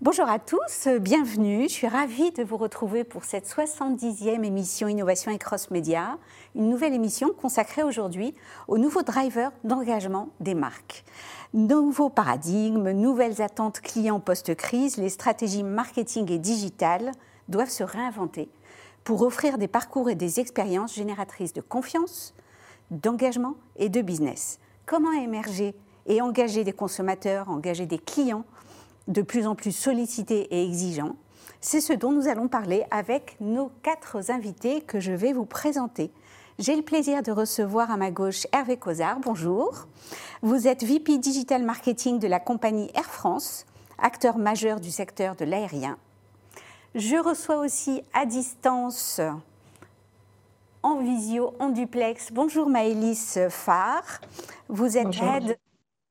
Bonjour à tous, bienvenue. Je suis ravie de vous retrouver pour cette 70e émission Innovation et Cross Média, une nouvelle émission consacrée aujourd'hui aux nouveaux drivers d'engagement des marques. Nouveaux paradigmes, nouvelles attentes clients post-crise, les stratégies marketing et digitales doivent se réinventer pour offrir des parcours et des expériences génératrices de confiance, d'engagement et de business. Comment émerger et engager des consommateurs, engager des clients de plus en plus sollicités et exigeants. C'est ce dont nous allons parler avec nos quatre invités que je vais vous présenter. J'ai le plaisir de recevoir à ma gauche Hervé Cozard. Bonjour. Vous êtes VP Digital Marketing de la compagnie Air France, acteur majeur du secteur de l'aérien. Je reçois aussi à distance, en visio, en duplex. Bonjour Maëlys Farr. Vous êtes Bonjour. Head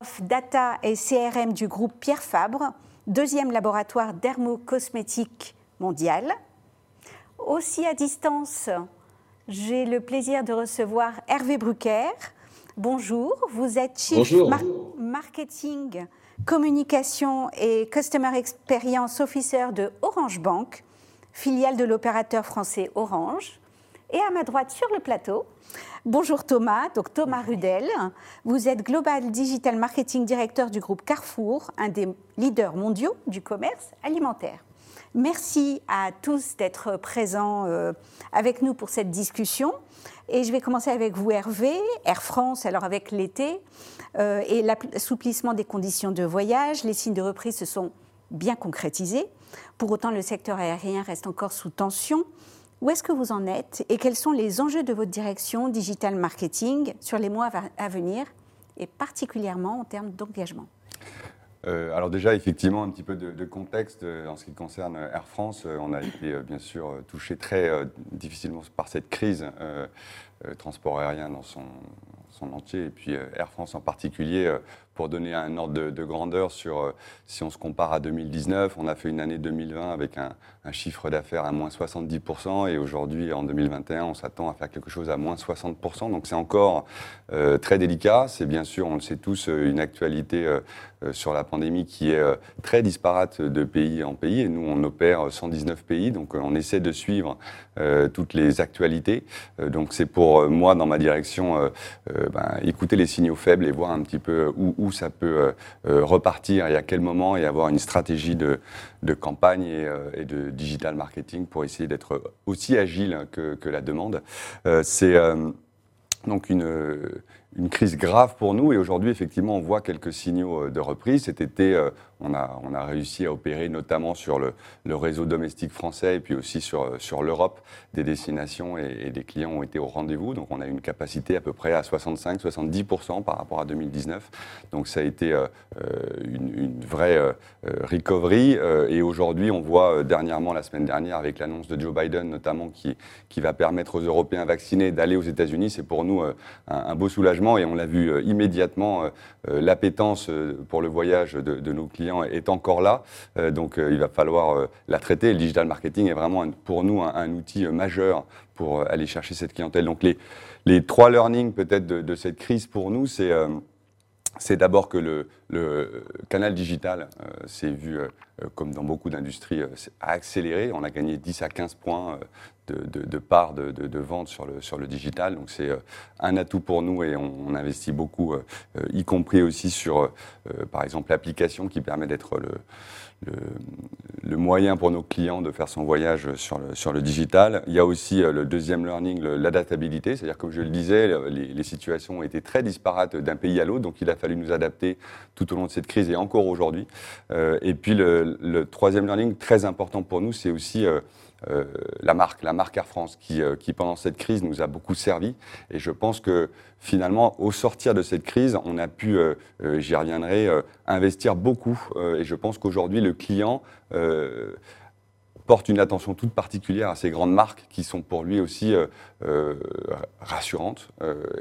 of Data et CRM du groupe Pierre Fabre deuxième laboratoire dermocosmétique mondial. Aussi à distance, j'ai le plaisir de recevoir Hervé Brucker. Bonjour, vous êtes Chief Marketing, Communication et Customer Experience Officer de Orange Bank, filiale de l'opérateur français Orange. Et à ma droite sur le plateau, bonjour Thomas, donc Thomas Rudel. Vous êtes Global Digital Marketing Directeur du groupe Carrefour, un des leaders mondiaux du commerce alimentaire. Merci à tous d'être présents euh, avec nous pour cette discussion. Et je vais commencer avec vous, Hervé, Air France, alors avec l'été euh, et l'assouplissement des conditions de voyage. Les signes de reprise se sont bien concrétisés. Pour autant, le secteur aérien reste encore sous tension. Où est-ce que vous en êtes et quels sont les enjeux de votre direction digital marketing sur les mois à venir et particulièrement en termes d'engagement? Euh, alors déjà, effectivement, un petit peu de, contexte euh, en ce qui concerne Air France. Euh, on a été bien sûr touché très difficilement par cette crise, transport aérien dans son, son, entier, et puis Air France en particulier, pour donner un ordre de, grandeur sur, euh, si on se compare à 2019, on a fait une année 2020 avec un, chiffre d'affaires à moins 70%, et aujourd'hui, en 2021, on s'attend à faire quelque chose à moins 60%. Donc c'est encore euh, très délicat. C'est bien sûr, on le sait tous, euh, une actualité sur la pandémie qui est très disparate de pays en pays, et nous, on opère 119 pays, donc on essaie de suivre toutes les actualités. donc c'est pour moi, dans ma direction, ben, écouter les signaux faibles et voir un petit peu où où ça peut euh, euh, repartir et à quel moment et avoir une stratégie de, campagne euh, et, de digital marketing pour essayer d'être aussi agile que, la demande. C'est donc une, une, crise grave pour nous et aujourd'hui effectivement on voit quelques signaux de reprise. Cet été on a, on a, réussi à opérer notamment sur le, réseau domestique français et puis aussi sur, sur l'Europe des destinations et, des clients ont été au rendez-vous. Donc on a une capacité à peu près à 65-70% par rapport à 2019. Donc ça a été euh, une, vraie euh, recovery. Euh, et aujourd'hui on voit dernièrement, la semaine dernière, avec l'annonce de Joe Biden notamment qui, qui va permettre aux Européens vaccinés d'aller aux États-Unis. C'est pour nous un, beau soulagement et on l'a vu immédiatement, l'appétence pour le voyage de, nos clients est encore là, euh, donc euh, il va falloir euh, la traiter. Le digital marketing est vraiment pour nous un, outil majeur pour aller chercher cette clientèle. Donc les trois learnings peut-être de, cette crise pour nous, c'est c'est d'abord que le, canal digital s'est vu, comme dans beaucoup d'industries, a accéléré. On a gagné 10 à 15 points de, de, part de, de, vente sur le, sur le digital. Donc c'est euh, un atout pour nous et on, investit beaucoup, euh, euh, y compris aussi sur, par exemple, l'application qui permet d'être le, le, moyen pour nos clients de faire son voyage sur le, sur le digital. Il y a aussi le deuxième learning, l'adaptabilité, c'est-à-dire comme je le disais, les, les, situations été très disparates d'un pays à l'autre, donc il a fallu nous adapter tout au long de cette crise et encore aujourd'hui. et puis le, le, troisième learning très important pour nous, c'est aussi euh, la marque, la marque Air France, qui, euh, qui, pendant cette crise nous a beaucoup servi. Et je pense que finalement, au sortir de cette crise, on a pu, euh, j'y reviendrai, investir beaucoup. et je pense qu'aujourd'hui, le client porte une attention toute particulière à ces grandes marques qui sont pour lui aussi rassurante.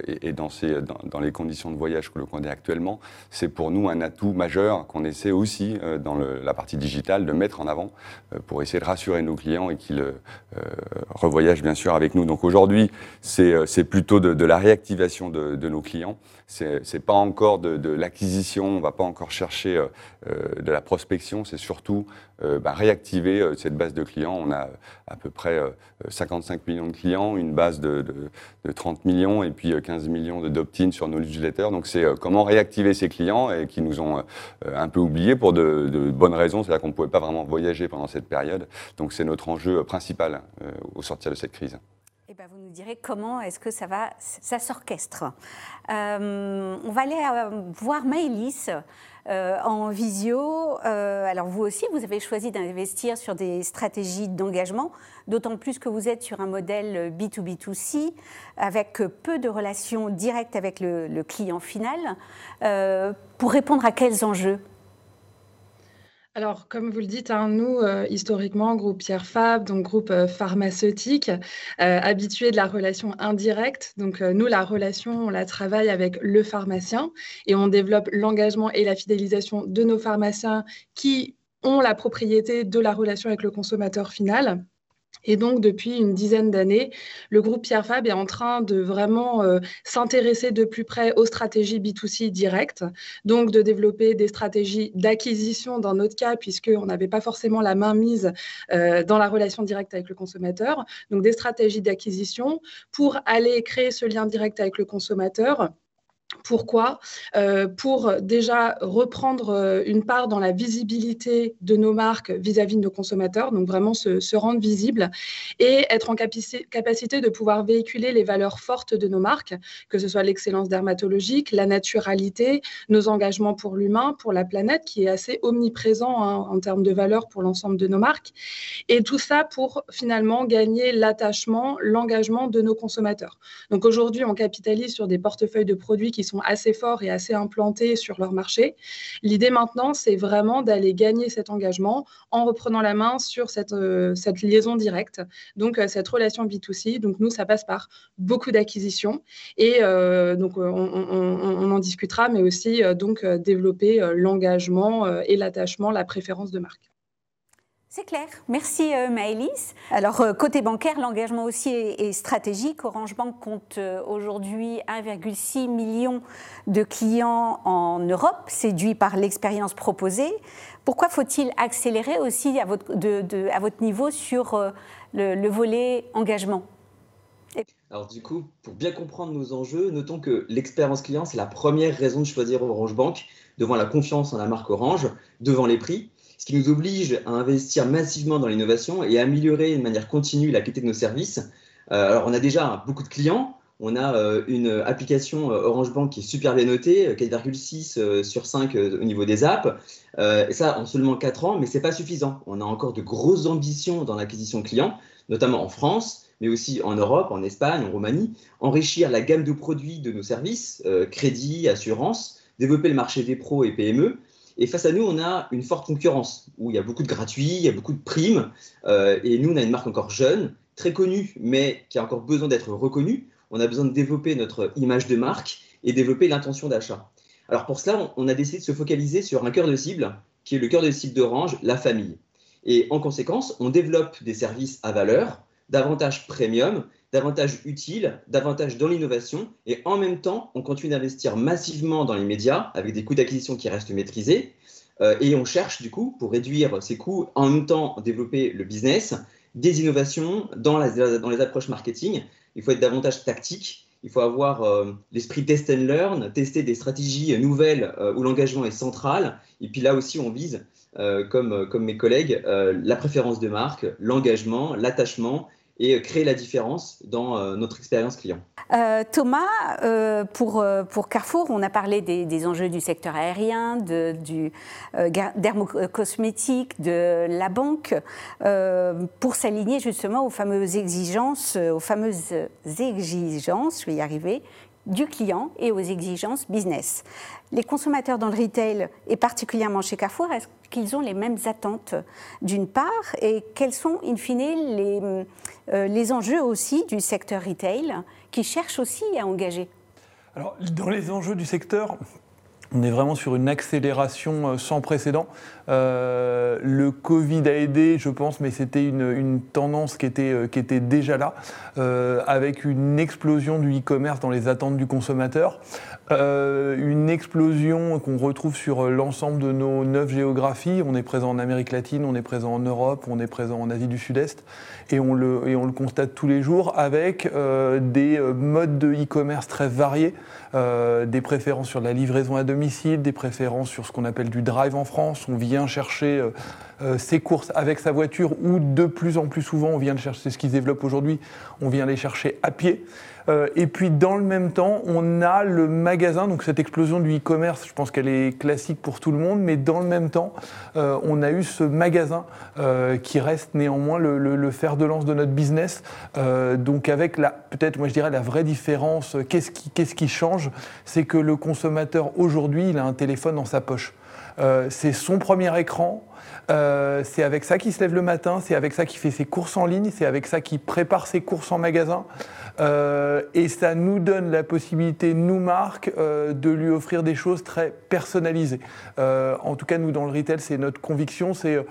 Et, dans, ces, dans, les conditions de voyage que l'on connaît actuellement, c'est pour nous un atout majeur qu'on essaie aussi dans la partie digitale de mettre en avant pour essayer de rassurer nos clients et qu'ils revoyagent bien sûr avec nous. Donc aujourd'hui, c'est plutôt de, la réactivation de, de nos clients. C'est pas encore de, l'acquisition, on va pas encore chercher de la prospection, c'est surtout bah, réactiver cette base de clients. On a à peu près 55 millions de clients, une base de, 30 millions et puis 15 millions de d'opt-in sur nos newsletters. Donc c'est comment réactiver ces clients qui nous ont un peu oubliés pour de, bonnes raisons, c'est-à-dire qu'on ne pouvait pas vraiment voyager pendant cette période. Donc c'est notre enjeu principal au sortir de cette crise. Eh ben, vous nous direz comment est-ce que ça va, ça s'orchestre. on va aller voir Maëlys. Euh, en visio. Euh, alors vous aussi, vous avez choisi d'investir sur des stratégies d'engagement, d'autant plus que vous êtes sur un modèle B2B2C avec peu de relations directes avec le, client final. Euh, pour répondre à quels enjeux? Alors, comme vous le dites, hein, nous, euh, historiquement, groupe Pierre Fab, donc groupe euh, pharmaceutique, euh, habitué de la relation indirecte. Donc, nous, la relation, on la travaille avec le pharmacien et on développe l'engagement et la fidélisation de nos pharmaciens qui ont la propriété de la relation avec le consommateur final. Et donc, depuis une dizaine d'années, le groupe Pierre Fab est en train de vraiment euh, s'intéresser de plus près aux stratégies B2C directes, donc de développer des stratégies d'acquisition dans notre cas, puisqu'on n'avait pas forcément la main mise euh, dans la relation directe avec le consommateur, donc des stratégies d'acquisition pour aller créer ce lien direct avec le consommateur pourquoi? Euh, Pour déjà reprendre euh, une part dans la visibilité de nos marques vis-à-vis de nos consommateurs, donc vraiment se, rendre visible et être en capacité de pouvoir véhiculer les valeurs fortes de nos marques, que ce soit l'excellence dermatologique, la naturalité, nos engagements pour l'humain, pour la planète, qui est assez omniprésent hein, en termes de valeurs pour l'ensemble de nos marques. Et tout ça pour finalement gagner l'attachement, l'engagement de nos consommateurs. Donc aujourd'hui, on capitalise sur des portefeuilles de produits qui sont assez forts et assez implantés sur leur marché. L'idée maintenant, c'est vraiment d'aller gagner cet engagement en reprenant la main sur cette, euh, cette liaison directe, donc euh, cette relation B2C. Donc nous, ça passe par beaucoup d'acquisitions et euh, donc on, on, en discutera, mais aussi donc développer l'engagement et l'attachement, la préférence de marque. C'est clair. Merci euh, Maëlys. Alors euh, côté bancaire, l'engagement aussi est, stratégique. Orange Bank compte euh, aujourd'hui 1,6 million de clients en Europe, séduits par l'expérience proposée. Pourquoi faut-il accélérer aussi à votre, à votre niveau sur le, volet engagement? Alors du coup, pour bien comprendre nos enjeux, notons que l'expérience client, c'est la première raison de choisir Orange Bank devant la confiance en la marque Orange, devant les prix ce qui nous oblige à investir massivement dans l'innovation et à améliorer de manière continue la qualité de nos services. Euh, alors, on a déjà beaucoup de clients. On a euh, une application euh, Orange Bank qui est super bien notée, 4,6 sur 5 au niveau des apps. et ça en seulement 4 ans, mais ce n'est pas suffisant. On a encore de grosses ambitions dans l'acquisition clients, notamment en France, mais aussi en Europe, en Espagne, en Roumanie. Enrichir la gamme de produits de nos services, crédit, assurance, développer le marché des pros et PME, et face à nous, on a une forte concurrence où il y a beaucoup de gratuits, il y a beaucoup de primes. Euh, et nous, on a une marque encore jeune, très connue, mais qui a encore besoin d'être reconnue. On a besoin de développer notre image de marque et développer l'intention d'achat. Alors pour cela, on a décidé de se focaliser sur un cœur de cible, qui est le cœur de cible d'Orange, la famille. Et en conséquence, on développe des services à valeur, davantage premium, davantage utile, davantage dans l'innovation, et en même temps, on continue d'investir massivement dans les médias avec des coûts d'acquisition qui restent maîtrisés, euh, et on cherche du coup, pour réduire ces coûts, en même temps développer le business, des innovations dans, les approches marketing. Il faut être davantage tactique, il faut avoir euh, l'esprit test and learn, tester des stratégies nouvelles euh, où l'engagement est central, et puis là aussi on vise, comme mes collègues, la préférence de marque, l'engagement, l'attachement et créer la différence dans euh, notre expérience client. Euh, Thomas, euh, pour, pour Carrefour, on a parlé des, enjeux du secteur aérien, de, du dermocosmétique, de la banque, pour s'aligner justement aux fameuses exigences, aux fameuses exigences, je vais y arriver, du client et aux exigences business. Les consommateurs dans le retail, et particulièrement chez Carrefour, est-ce qu'ils ont les mêmes attentes d'une part et quels sont, in fine, les, euh, les enjeux aussi du secteur retail qui cherche aussi à engager? Alors, dans les enjeux du secteur, on est vraiment sur une accélération euh, sans précédent. Euh, le Covid a aidé, je pense, mais c'était une, tendance qui était, euh, qui était déjà là, avec une explosion du e-commerce dans les attentes du consommateur, une explosion qu'on retrouve sur l'ensemble de nos neuf géographies. On est présent en Amérique latine, on est présent en Europe, on est présent en Asie du Sud-Est, et on le constate tous les jours avec des modes de e-commerce très variés, des préférences sur la livraison à domicile, des préférences sur ce qu'on appelle du drive en France. On vient chercher euh, euh, ses courses avec sa voiture ou de plus en plus souvent, on vient le chercher, c'est ce qui se développe aujourd'hui, on vient les chercher à pied. Euh, et puis dans le même temps, on a le magasin, donc cette explosion du e-commerce, je pense qu'elle est classique pour tout le monde, mais dans le même temps, on a eu ce magasin qui reste néanmoins le, fer de lance de notre business. donc avec la, peut-être, moi je dirais la vraie différence, qu'est-ce qui change, c'est que le consommateur aujourd'hui, il a un téléphone dans sa poche. Euh, c'est son premier écran. Euh, c'est avec ça qu'il se lève le matin, c'est avec ça qu'il fait ses courses en ligne, c'est avec ça qu'il prépare ses courses en magasin. Euh, et ça nous donne la possibilité, nous marques, de lui offrir des choses très personnalisées. en tout cas, nous, dans le retail, c'est notre conviction, c'est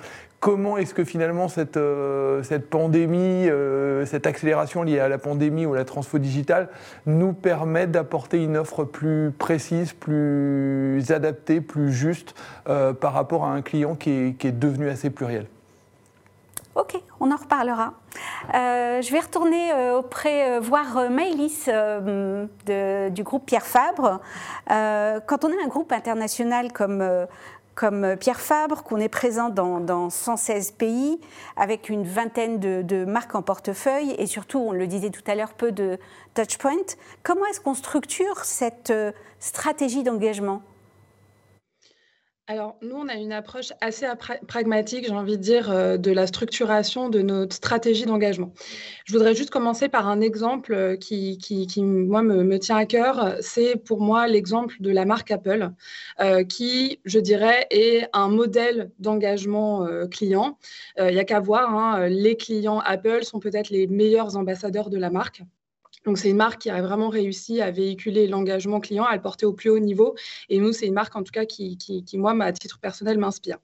comment est-ce que finalement cette, euh, pandémie, euh, cette accélération liée à la pandémie ou la transfo digitale nous permet d'apporter une offre plus précise, plus adaptée, plus juste euh, par rapport à un client qui est, qui est, devenu assez pluriel? Ok, on en reparlera. je vais retourner auprès, voir Maëlys du groupe Pierre Fabre. quand on a un groupe international comme comme Pierre Fabre, qu'on est présent dans, 116 pays, avec une vingtaine de, marques en portefeuille et surtout, on le disait tout à l'heure, peu de touchpoints. Comment est-ce qu'on structure cette euh, stratégie d'engagement? Alors, nous, on a une approche assez pragmatique, j'ai envie de dire, euh, de la structuration de notre stratégie d'engagement. Je voudrais juste commencer par un exemple euh, qui, qui, moi, me, tient à cœur. C'est pour moi l'exemple de la marque Apple, euh, qui, je dirais, est un modèle d'engagement client. Il n'y a qu'à voir, hein, les clients Apple sont peut-être les meilleurs ambassadeurs de la marque. Donc, c'est une marque qui a vraiment réussi à véhiculer l'engagement client, à le porter au plus haut niveau. Et nous, c'est une marque, en tout cas, qui, moi, à titre personnel, m'inspire.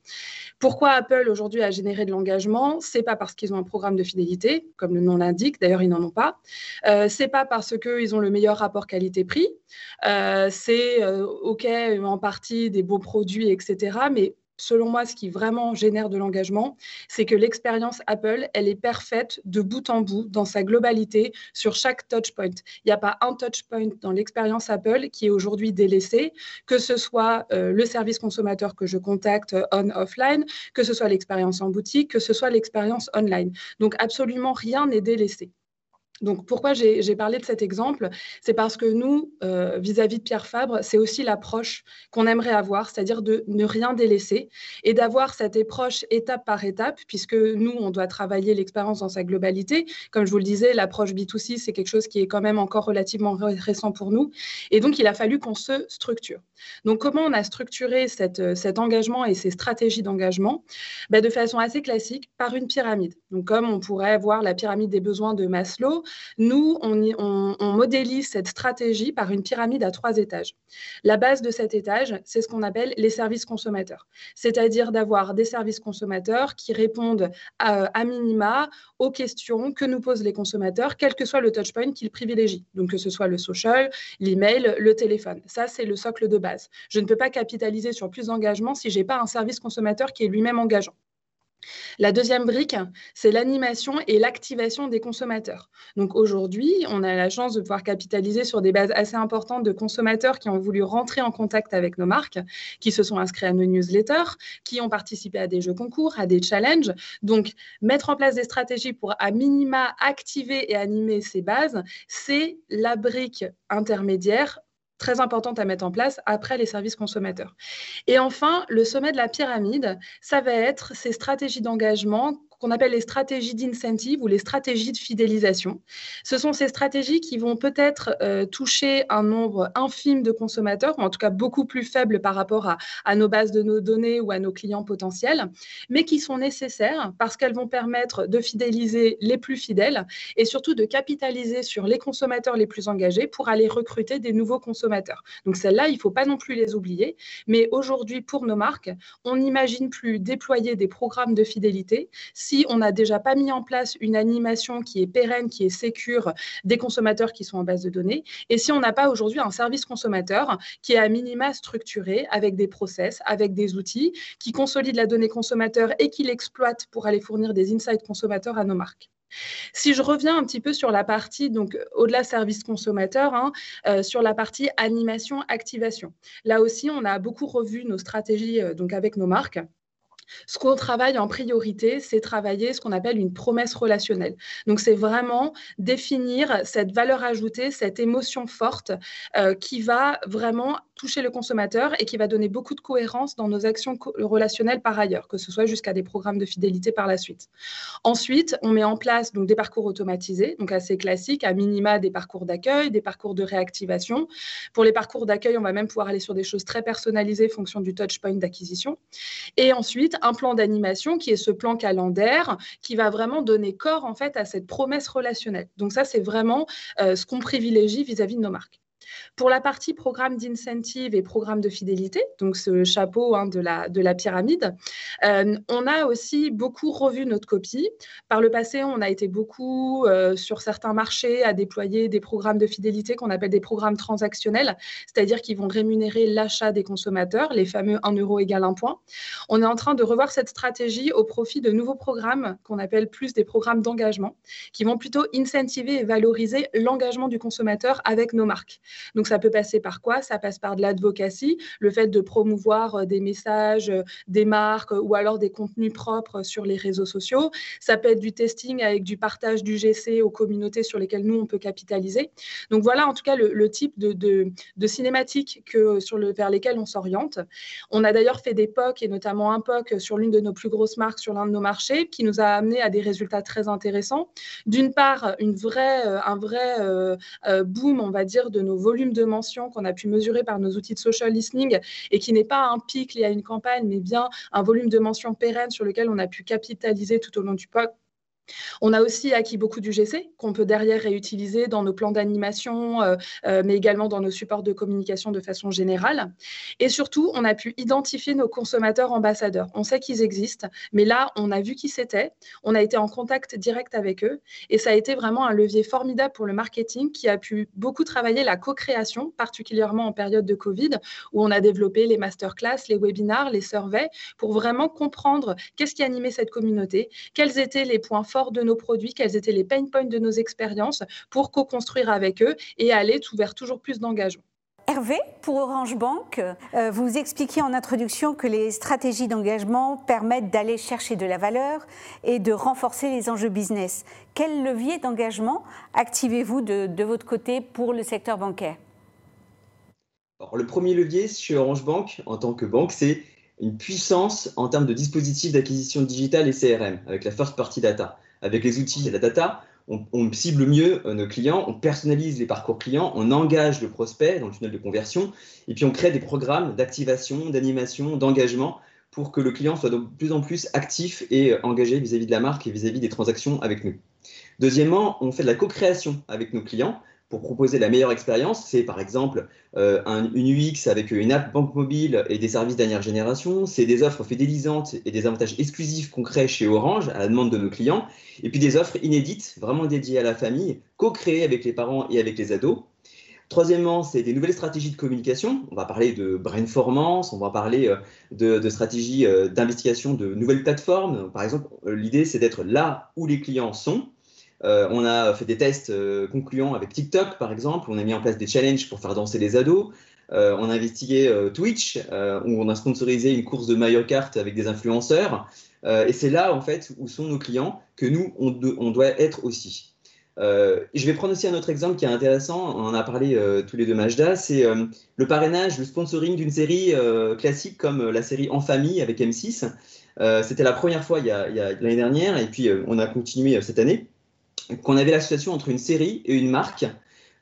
Pourquoi Apple, aujourd'hui, a généré de l'engagement? C'est pas parce qu'ils ont un programme de fidélité, comme le nom l'indique. D'ailleurs, ils n'en ont pas. Euh, c'est pas parce qu'ils ont le meilleur rapport qualité-prix. Euh, c'est, euh, OK, en partie des beaux produits, etc. Mais selon moi, ce qui vraiment génère de l'engagement, c'est que l'expérience Apple, elle est parfaite de bout en bout, dans sa globalité, sur chaque touchpoint. Il n'y a pas un touchpoint dans l'expérience Apple qui est aujourd'hui délaissé, que ce soit euh, le service consommateur que je contacte on-offline, que ce soit l'expérience en boutique, que ce soit l'expérience online. Donc, absolument rien n'est délaissé. Donc, pourquoi j'ai parlé de cet exemple? C'est parce que nous, euh, vis-à-vis de Pierre Fabre, c'est aussi l'approche qu'on aimerait avoir, c'est-à-dire de ne rien délaisser et d'avoir cette approche étape par étape, puisque nous, on doit travailler l'expérience dans sa globalité. Comme je vous le disais, l'approche B2C, c'est quelque chose qui est quand même encore relativement récent pour nous. Et donc, il a fallu qu'on se structure. Donc, comment on a structuré cette, cet engagement et ces stratégies d'engagement? Ben, De façon assez classique, par une pyramide. Donc, comme on pourrait voir la pyramide des besoins de Maslow, nous, on, modélise cette stratégie par une pyramide à trois étages. La base de cet étage, c'est ce qu'on appelle les services consommateurs, c'est-à-dire d'avoir des services consommateurs qui répondent à, minima aux questions que nous posent les consommateurs, quel que soit le touchpoint qu'ils privilégient. Donc, que ce soit le social, l'email, le téléphone. Ça, c'est le socle de base. Je ne peux pas capitaliser sur plus d'engagement si je n'ai pas un service consommateur qui est lui-même engageant. La deuxième brique, c'est l'animation et l'activation des consommateurs. Donc aujourd'hui, on a la chance de pouvoir capitaliser sur des bases assez importantes de consommateurs qui ont voulu rentrer en contact avec nos marques, qui se sont inscrits à nos newsletters, qui ont participé à des jeux concours, à des challenges. Donc mettre en place des stratégies pour à minima activer et animer ces bases, c'est la brique intermédiaire très importante à mettre en place après les services consommateurs. Et enfin, le sommet de la pyramide, ça va être ces stratégies d'engagement qu'on appelle les stratégies d'incentive ou les stratégies de fidélisation. Ce sont ces stratégies qui vont peut-être euh, toucher un nombre infime de consommateurs, ou en tout cas beaucoup plus faible par rapport à, à nos bases de nos données ou à nos clients potentiels, mais qui sont nécessaires parce qu'elles vont permettre de fidéliser les plus fidèles et surtout de capitaliser sur les consommateurs les plus engagés pour aller recruter des nouveaux consommateurs. Donc celles-là, il ne faut pas non plus les oublier. Mais aujourd'hui, pour nos marques, on n'imagine plus déployer des programmes de fidélité si on n'a déjà pas mis en place une animation qui est pérenne, qui est sécure des consommateurs qui sont en base de données, et si on n'a pas aujourd'hui un service consommateur qui est à minima structuré avec des process, avec des outils, qui consolide la donnée consommateur et qui l'exploite pour aller fournir des insights consommateurs à nos marques. Si je reviens un petit peu sur la partie, donc au-delà service consommateur, hein, euh, sur la partie animation, activation. Là aussi, on a beaucoup revu nos stratégies euh, donc avec nos marques. Ce qu'on travaille en priorité, c'est travailler ce qu'on appelle une promesse relationnelle. Donc, c'est vraiment définir cette valeur ajoutée, cette émotion forte euh, qui va vraiment toucher le consommateur et qui va donner beaucoup de cohérence dans nos actions relationnelles par ailleurs, que ce soit jusqu'à des programmes de fidélité par la suite. Ensuite, on met en place donc, des parcours automatisés, donc assez classiques, à minima des parcours d'accueil, des parcours de réactivation. Pour les parcours d'accueil, on va même pouvoir aller sur des choses très personnalisées en fonction du touchpoint d'acquisition. Et ensuite, un plan d'animation qui est ce plan calendaire qui va vraiment donner corps en fait à cette promesse relationnelle. Donc ça, c'est vraiment euh, ce qu'on privilégie vis à -vis de nos marques. Pour la partie programme d'incentive et programme de fidélité, donc ce chapeau hein, de, la, de la pyramide, euh, on a aussi beaucoup revu notre copie. Par le passé, on a été beaucoup euh, sur certains marchés à déployer des programmes de fidélité qu'on appelle des programmes transactionnels, c'est-à-dire qui vont rémunérer l'achat des consommateurs, les fameux 1 euro égale 1 point. On est en train de revoir cette stratégie au profit de nouveaux programmes qu'on appelle plus des programmes d'engagement, qui vont plutôt incentiver et valoriser l'engagement du consommateur avec nos marques. Donc ça peut passer par quoi? Ça passe par de l'advocacy, le fait de promouvoir euh, des messages, euh, des marques ou alors des contenus propres sur les réseaux sociaux. Ça peut être du testing avec du partage du GC aux communautés sur lesquelles nous, on peut capitaliser. Donc voilà en tout cas le, type de, de, cinématique que, vers lesquelles on s'oriente. On a d'ailleurs fait des POC et notamment un POC sur l'une de nos plus grosses marques sur l'un de nos marchés qui nous a amené à des résultats très intéressants. D'une part, euh, un vrai boom, on va dire, de nos volume de mentions qu'on a pu mesurer par nos outils de social listening et qui n'est pas un pic lié à une campagne, mais bien un volume de mentions pérenne sur lequel on a pu capitaliser tout au long du on a aussi acquis beaucoup du GC qu'on peut derrière réutiliser dans nos plans d'animation, euh, euh, mais également dans nos supports de communication de façon générale. Et surtout, on a pu identifier nos consommateurs ambassadeurs. On sait qu'ils existent, mais là, on a vu qui c'était, on a été en contact direct avec eux, et ça a été vraiment un levier formidable pour le marketing qui a pu beaucoup travailler la co-création, particulièrement en période de Covid, où on a développé les masterclass, les webinars, les surveys, pour vraiment comprendre qu'est-ce qui animait cette communauté, quels étaient les points forts de nos produits, quels étaient les pain points de nos expériences pour co-construire avec eux et aller vers toujours plus d'engagement. Hervé, pour Orange Bank, euh, vous expliquiez en introduction que les stratégies d'engagement permettent d'aller chercher de la valeur et de renforcer les enjeux business. Quel levier d'engagement activez-vous de, de, votre côté pour le secteur bancaire? Alors, Le premier levier sur Orange Bank, en tant que banque, c'est une puissance en termes de dispositifs d'acquisition digitale et CRM, avec la first party data avec les outils et la data, on, cible mieux euh, nos clients, on personnalise les parcours clients, on engage le prospect dans le tunnel de conversion, et puis on crée des programmes d'activation, d'animation, d'engagement pour que le client soit de plus en plus actif et euh, engagé vis-à-vis de la marque et vis-à-vis -vis des transactions avec nous. Deuxièmement, on fait de la co-création avec nos clients pour proposer la meilleure expérience. C'est par exemple euh, une UX avec une app banque mobile et des services dernière génération. C'est des offres fidélisantes et des avantages exclusifs crée chez Orange à la demande de nos clients. Et puis des offres inédites, vraiment dédiées à la famille, co-créées avec les parents et avec les ados. Troisièmement, c'est des nouvelles stratégies de communication. On va parler de brainformance, on va parler euh, de, de stratégies euh, d'investigation de nouvelles plateformes. Par exemple, l'idée, c'est d'être là où les clients sont euh, on a fait des tests euh, concluants avec TikTok, par exemple. On a mis en place des challenges pour faire danser les ados. Euh, on a investigué Twitch, où on a sponsorisé une course de Mario Kart avec des influenceurs. et c'est là, en fait, où sont nos clients, que nous, on, doit être aussi. je vais prendre aussi un autre exemple qui est intéressant. On en a parlé tous les deux, Majda. C'est le parrainage, le sponsoring d'une série classique comme la série En famille avec M6. C'était la première fois il y a, l'année dernière, et puis on a continué cette année, qu'on avait l'association entre une série et une marque.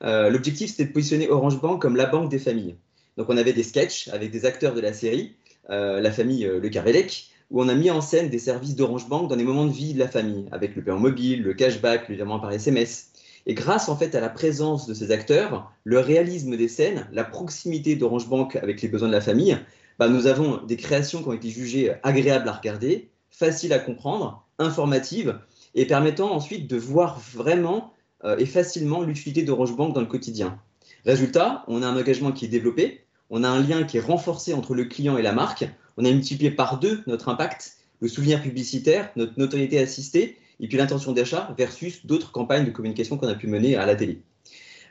L'objectif, c'était de positionner Orange Bank comme la banque des familles. Donc on avait des sketchs avec des acteurs de la série, la famille Le Carrelec, où on a mis en scène des services d'Orange Bank dans des moments de vie de la famille, avec le paiement mobile, le cashback, le virement par SMS. Et grâce en fait à la présence de ces acteurs, le réalisme des scènes, la proximité d'Orange Bank avec les besoins de la famille, bah, nous avons des créations qui ont été jugées agréables à regarder, faciles à comprendre, informatives, et permettant ensuite de voir vraiment euh, et facilement l'utilité d'Orange Bank dans le quotidien. Résultat, on a un engagement qui est développé, on a un lien qui est renforcé entre le client et la marque, on a multiplié par deux notre impact, le souvenir publicitaire, notre notoriété assistée, et puis l'intention d'achat versus d'autres campagnes de communication qu'on a pu mener à la télé.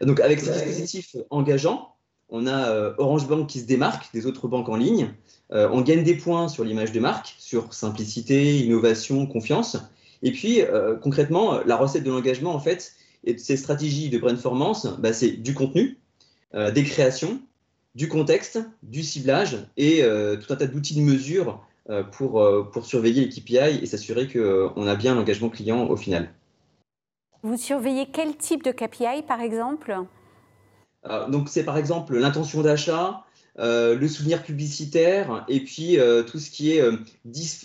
Donc avec ces dispositifs engageants, on a euh, Orange Bank qui se démarque des autres banques en ligne. Euh, on gagne des points sur l'image de marque, sur simplicité, innovation, confiance. Et puis euh, concrètement, la recette de l'engagement en fait et de ces stratégies de brandformance, bah, c'est du contenu, des créations, du contexte, du ciblage et tout un tas d'outils de mesure euh, pour, euh, pour surveiller les KPI et s'assurer qu'on euh, a bien l'engagement client au final. Vous surveillez quel type de KPI par exemple? Donc c'est par exemple l'intention d'achat, le souvenir publicitaire et puis tout ce qui est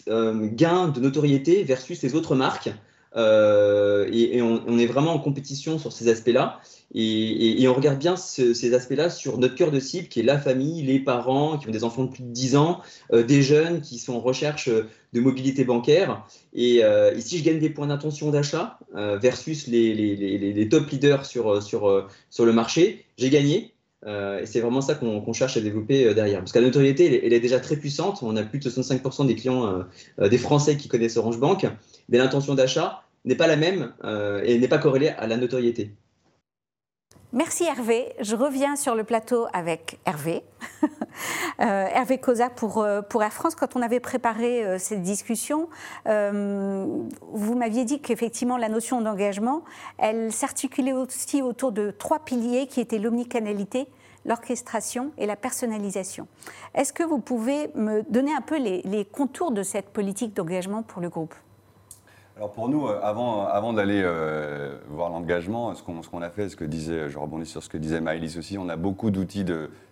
gain de notoriété versus les autres marques. et, on, est vraiment en compétition sur ces aspects-là. Et, on regarde bien ces aspects-là sur notre cœur de cible, qui est la famille, les parents qui ont des enfants de plus de 10 ans, euh, des jeunes qui sont en recherche euh, de mobilité bancaire. Et, euh, si je gagne des points d'intention d'achat versus les, top leaders sur, sur, sur le marché, j'ai gagné. Et c'est vraiment ça qu'on cherche à développer derrière. Parce que la notoriété, elle, est déjà très puissante. On a plus de 65% des clients, des Français qui connaissent Orange Bank. Mais l'intention d'achat n'est pas la même et n'est pas corrélée à la notoriété. Merci Hervé. Je reviens sur le plateau avec Hervé. Euh, Hervé Cosa pour, euh, pour Air France. Quand on avait préparé euh, cette discussion, vous m'aviez dit qu'effectivement la notion d'engagement, elle s'articulait aussi autour de trois piliers qui étaient l'omnicanalité, l'orchestration et la personnalisation. Est-ce que vous pouvez me donner un peu les contours de cette politique d'engagement pour le groupe? Alors pour nous, euh, avant, avant d'aller euh, voir l'engagement, ce qu'on a fait, ce que disait, je rebondis sur ce que disait Maëlys aussi, on a beaucoup d'outils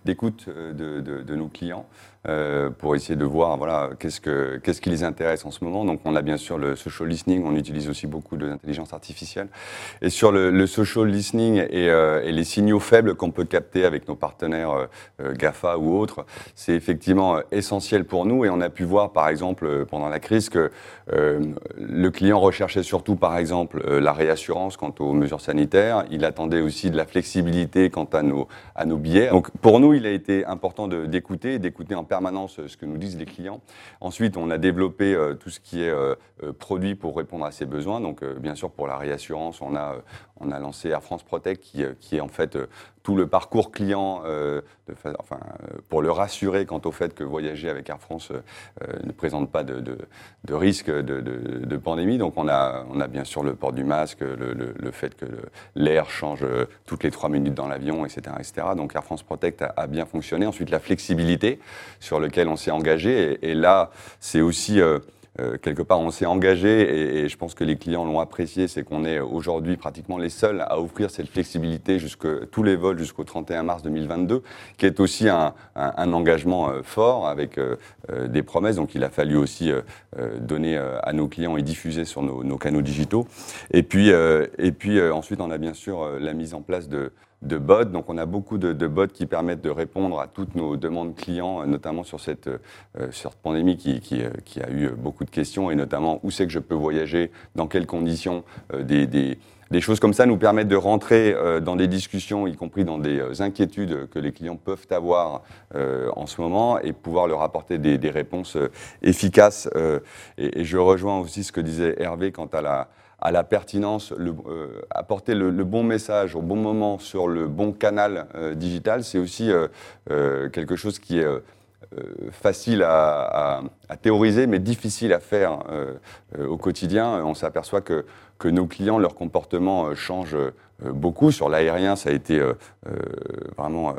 d'écoute euh, de, nos clients. Euh, pour essayer de voir voilà, qu'est-ce, que, qu'est-ce qui les intéresse en ce moment. Donc on a bien sûr le social listening, on utilise aussi beaucoup de l'intelligence artificielle. Et sur le, le social listening et, euh, et, les signaux faibles qu'on peut capter avec nos partenaires euh, GAFA ou autres, c'est effectivement essentiel pour nous. Et on a pu voir par exemple pendant la crise que le client recherchait surtout par exemple la réassurance quant aux mesures sanitaires. Il attendait aussi de la flexibilité quant à nos, à nos billets. Donc pour nous, il a été important d'écouter, d'écouter en permanence euh, ce que nous disent les clients. Ensuite, on a développé euh, tout ce qui est euh, produit pour répondre à ces besoins. Donc, bien sûr, pour la réassurance, on a, on a lancé Air France Protect, qui, qui est en fait tout le parcours client, de, enfin, pour le rassurer quant au fait que voyager avec Air France ne présente pas de, de, risque de, pandémie. Donc, on a, on a bien sûr le port du masque, le, le, fait que l'air change toutes les trois minutes dans l'avion, etc., etc. Donc, Air France Protect a, bien fonctionné. Ensuite, la flexibilité sur lequel on s'est engagé. Et, là, c'est aussi euh, euh, quelque part, on s'est engagé et, je pense que les clients l'ont apprécié, c'est qu'on est aujourd'hui pratiquement les seuls à offrir cette flexibilité jusque tous les vols jusqu'au 31 mars 2022, qui est aussi un, engagement euh, fort avec des promesses. Donc, il a fallu aussi donner à nos clients et diffuser sur nos, nos canaux digitaux. Et puis, et puis ensuite, on a bien sûr la mise en place de de bots. Donc on a beaucoup de, bots qui permettent de répondre à toutes nos demandes clients, notamment sur cette, euh, cette pandémie qui, qui, euh, qui, a eu beaucoup de questions, et notamment où c'est que je peux voyager, dans quelles conditions, euh, des, des, des, choses comme ça nous permettent de rentrer dans des discussions, y compris dans des inquiétudes que les clients peuvent avoir en ce moment, et pouvoir leur apporter des, des réponses efficaces. Et, je rejoins aussi ce que disait Hervé quant à la à la pertinence, euh, apporter le, bon message au bon moment sur le bon canal euh, digital, c'est aussi euh, quelque chose qui est facile à, théoriser, mais difficile à faire au quotidien. On s'aperçoit que que nos clients, leur comportement change beaucoup. Sur l'aérien, ça a été vraiment,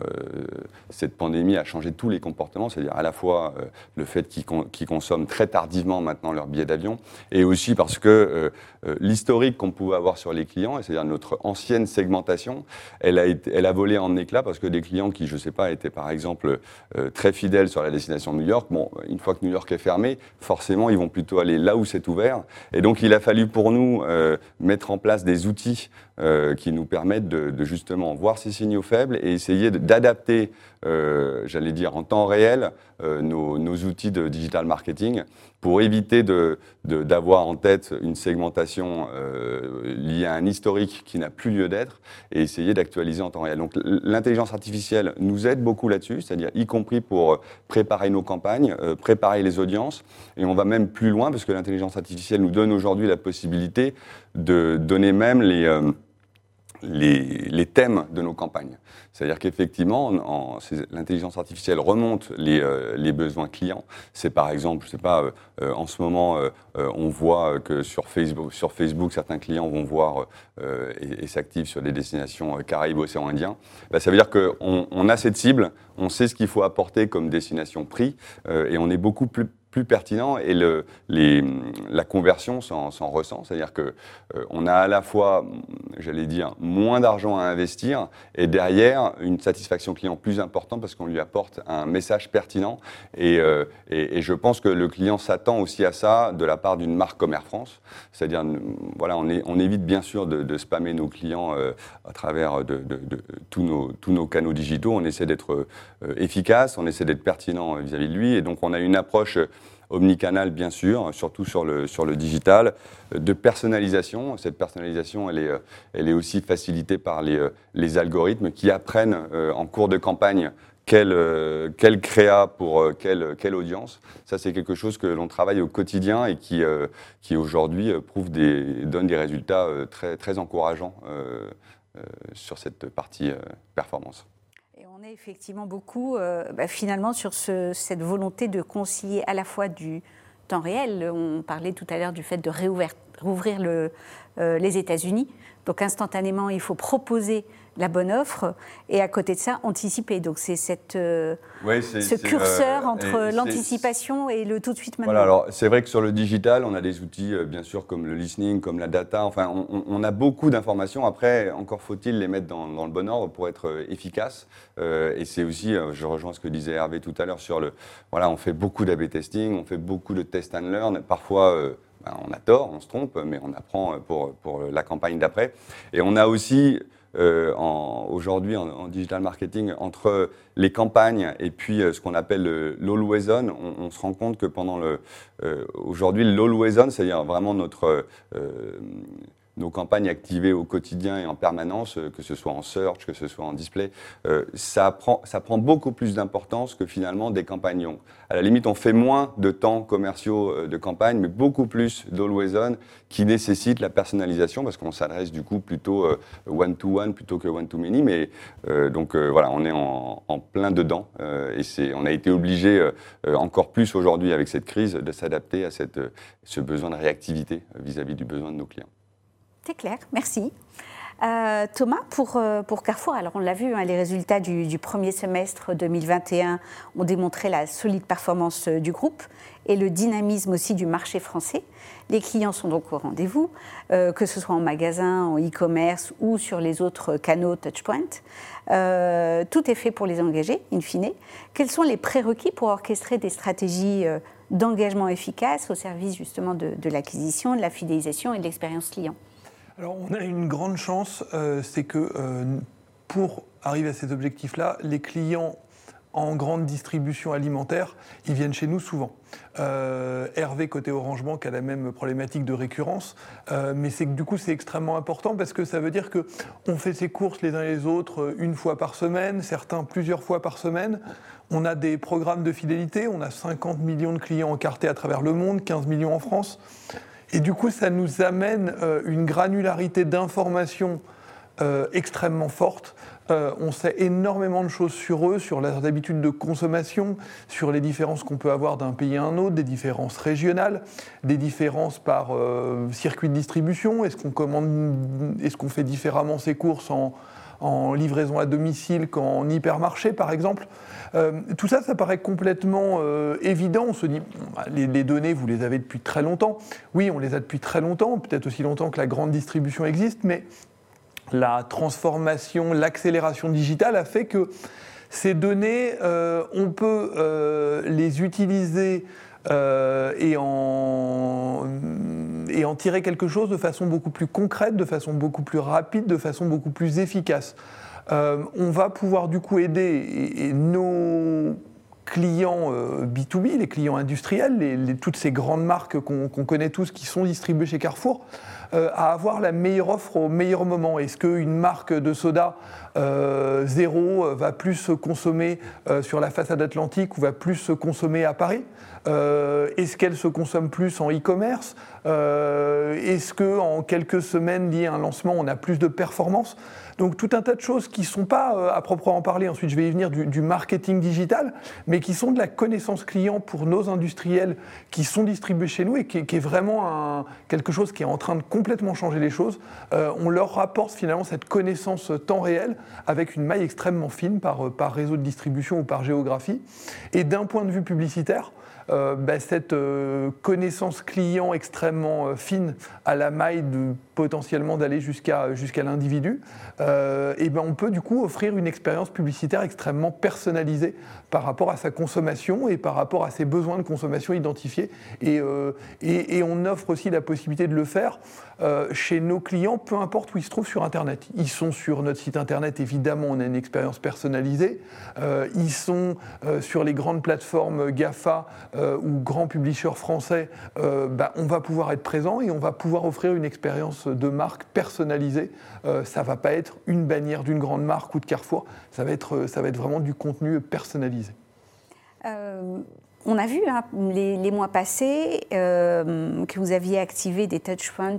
cette pandémie a changé tous les comportements, c'est-à-dire à la fois le fait qu'ils consomment très tardivement maintenant leur billet d'avion, et aussi parce que l'historique qu'on pouvait avoir sur les clients, c'est-à-dire notre ancienne segmentation, elle a, elle a volé en éclats parce que des clients qui, je ne sais pas, étaient par exemple très fidèles sur la destination de New York, bon, une fois que New York est fermé, forcément, ils vont plutôt aller là où c'est ouvert. Et donc, il a fallu pour nous mettre en place des outils euh, qui nous permettent de, justement voir ces signaux faibles et essayer d'adapter, euh, j'allais dire en temps réel, euh, nos, outils de digital marketing pour éviter d'avoir en tête une segmentation liée à un historique qui n'a plus lieu d'être et essayer d'actualiser en temps réel. Donc l'intelligence artificielle nous aide beaucoup là-dessus, c'est-à-dire y compris pour préparer nos campagnes, préparer les audiences et on va même plus loin parce que l'intelligence artificielle nous donne aujourd'hui la possibilité de donner même les les, thèmes de nos campagnes. C'est-à-dire qu'effectivement, l'intelligence artificielle remonte euh, les, besoins clients. C'est par exemple, je sais pas, euh, euh, en ce moment, on voit que sur Facebook, certains clients vont voir et, s'activent sur des destinations Caraïbes, océan Indien. Bah, ça veut dire qu'on on a cette cible, on sait ce qu'il faut apporter comme destination prix, et on est beaucoup plus plus pertinent et le, les, la conversion s'en ressent. C'est-à-dire qu'on euh, on a à la fois, j'allais dire, moins d'argent à investir et derrière une satisfaction client plus importante parce qu'on lui apporte un message pertinent. Et, euh, et, je pense que le client s'attend aussi à ça de la part d'une marque comme Air France. C'est-à-dire, voilà, on, est, on, évite bien sûr de, spammer nos clients euh, à travers de, de, tous, nos, tous nos canaux digitaux. On essaie d'être efficace, on essaie d'être pertinent vis-à-vis -vis de lui. Et donc, on a une approche omnicanal bien sûr, surtout sur le, sur le digital, de personnalisation. Cette personnalisation, elle est, euh, elle est aussi facilitée par les, euh, les algorithmes qui apprennent euh, en cours de campagne quelle, quel créa pour quelle, quelle, audience. Ça, c'est quelque chose que l'on travaille au quotidien et qui, qui aujourd'hui prouve des, donne des résultats très, très encourageants sur cette partie performance effectivement beaucoup euh, bah, finalement sur cette volonté de concilier à la fois du temps réel. On parlait tout à l'heure du fait de réouvrir le, euh, les États-Unis. Donc instantanément, il faut proposer la bonne offre et à côté de ça, anticiper. Donc c'est cette, euh, ce curseur entre l'anticipation et le tout de suite maintenant. Voilà, alors c'est vrai que sur le digital, on a des outils bien sûr comme le listening, comme la data. Enfin, on, a beaucoup d'informations. Après, encore faut-il les mettre dans, dans, le bon ordre pour être efficace. et c'est aussi, je rejoins ce que disait Hervé tout à l'heure sur le. Voilà, on fait beaucoup d'AB testing, on fait beaucoup de test and learn. Parfois ben, on a tort, on se trompe, mais on apprend pour, pour la campagne d'après. Et on a aussi euh, aujourd'hui en, digital marketing entre les campagnes et puis euh, ce qu'on appelle l'always on, se rend compte que pendant le euh, aujourd'hui l'always c'est-à-dire vraiment notre nos campagnes activées au quotidien et en permanence, euh, que ce soit en search, que ce soit en display, euh, ça, prend, beaucoup plus d'importance que finalement des campagnes À la limite, on fait moins de temps commerciaux euh, de campagne, mais beaucoup plus d'always on qui nécessite la personnalisation parce qu'on s'adresse du coup plutôt one-to-one plutôt que one-to-many. Mais donc voilà, on est en, plein dedans et on a été obligé encore plus aujourd'hui avec cette crise de s'adapter à ce besoin de réactivité vis-à-vis du besoin de nos clients. C'est clair, merci. Euh, Thomas, pour, euh, pour, Carrefour, alors on l'a vu, hein, les résultats du, premier semestre 2021 ont démontré la solide performance euh, du groupe et le dynamisme aussi du marché français. Les clients sont donc au rendez-vous, que ce soit en magasin, en e-commerce ou sur les autres canaux Touchpoint. tout est fait pour les engager, in fine. Quels sont les prérequis pour orchestrer des stratégies d'engagement efficaces au service justement de l'acquisition, de la fidélisation et de l'expérience client? Alors on a une grande chance, euh, c'est que euh, pour arriver à ces objectifs-là, les clients en grande distribution alimentaire, ils viennent chez nous souvent. Euh, Hervé côté Orange Bank a la même problématique de récurrence, mais c'est du coup c'est extrêmement important parce que ça veut dire que on fait ses courses les uns les autres une fois par semaine, certains plusieurs fois par semaine. On a des programmes de fidélité, on a 50 millions de clients encartés à travers le monde, 15 millions en France. Et du coup, ça nous amène euh, une granularité d'informations euh, extrêmement forte Euh, on sait énormément de choses sur eux, sur leurs habitudes de consommation, sur les différences qu'on peut avoir d'un pays à un autre, des différences régionales, des différences par circuit de distribution. Est-ce qu'on commande, est-ce qu'on fait différemment ses courses en, livraison à domicile qu'en hypermarché, par exemple euh, tout ça, ça paraît complètement évident. On se dit, bah, les, données, vous les avez depuis très longtemps. Oui, on les a depuis très longtemps, peut-être aussi longtemps que la grande distribution existe, mais la transformation, l'accélération digitale a fait que ces données, euh, on peut euh, les utiliser euh, et, en, et en tirer quelque chose de façon beaucoup plus concrète, de façon beaucoup plus rapide, de façon beaucoup plus efficace. on va pouvoir du coup aider nos clients B2B, les clients industriels, toutes ces grandes marques qu'on connaît tous qui sont distribuées chez Carrefour, euh, à avoir la meilleure offre au meilleur moment Est-ce qu'une marque de soda euh, zéro euh, va plus se consommer sur la façade atlantique ou va plus se consommer à Paris? Est-ce qu'elle se consomme plus en e-commerce Est-ce qu'en quelques semaines liées à un lancement, on a plus de performance donc tout un tas de choses qui ne sont pas, euh, à proprement parler, ensuite je vais y venir, du, marketing digital, mais qui sont de la connaissance client pour nos industriels qui sont distribués chez nous et qui, est vraiment quelque chose qui est en train de complètement changer les choses. Euh, on leur rapporte finalement cette connaissance temps réel avec une maille extrêmement fine par réseau de distribution ou par géographie. Et d'un point de vue publicitaire, euh, bah, cette euh, connaissance client extrêmement euh, fine à la maille potentiellement d'aller jusqu'à jusqu'à l'individu, et ben on peut du coup offrir une expérience publicitaire extrêmement personnalisée par rapport à sa consommation et par rapport à ses besoins de consommation identifiés. Et, et on offre aussi la possibilité de le faire chez nos clients, peu importe où ils se trouvent sur Internet. Ils sont sur notre site Internet, évidemment, on a une expérience personnalisée. ils sont sur les grandes plateformes GAFA euh, ou grands publishers français, euh, bah, on va pouvoir être présent et on va pouvoir offrir une expérience de marque personnalisée. Euh, ça ne va pas être une bannière d'une grande marque ou de Carrefour, ça va être vraiment du contenu personnalisé. On a vu hein, les, mois passés que vous aviez activé des touchpoints